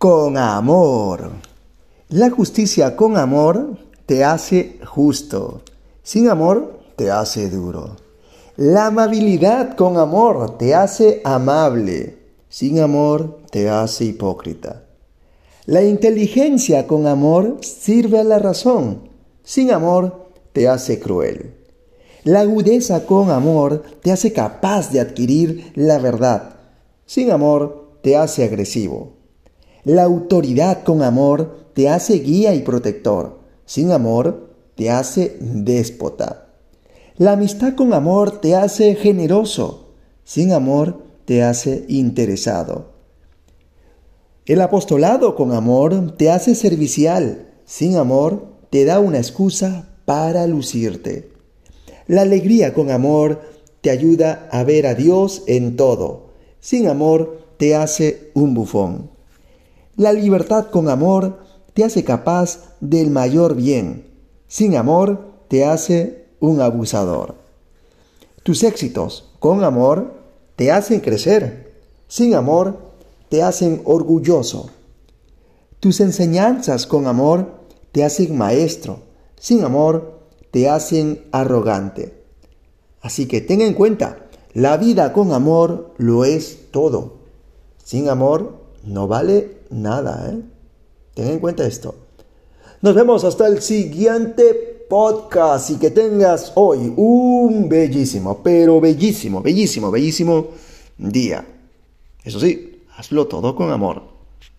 con amor. La justicia con amor te hace justo. Sin amor te hace duro. La amabilidad con amor te hace amable. Sin amor te hace hipócrita. La inteligencia con amor sirve a la razón. Sin amor te hace cruel. La agudeza con amor te hace capaz de adquirir la verdad. Sin amor te hace agresivo. La autoridad con amor te hace guía y protector. Sin amor te hace déspota. La amistad con amor te hace generoso. Sin amor te hace interesado. El apostolado con amor te hace servicial. Sin amor te da una excusa para lucirte. La alegría con amor te ayuda a ver a Dios en todo. Sin amor te hace un bufón. La libertad con amor te hace capaz del mayor bien. Sin amor te hace un abusador. Tus éxitos con amor te hacen crecer. Sin amor te hacen orgulloso. Tus enseñanzas con amor te hacen maestro. Sin amor te hacen arrogante. Así que ten en cuenta, la vida con amor lo es todo. Sin amor no vale nada. ¿eh? Ten en cuenta esto. Nos vemos hasta el siguiente podcast y que tengas hoy un bellísimo, pero bellísimo, bellísimo, bellísimo día. Eso sí, hazlo todo con amor.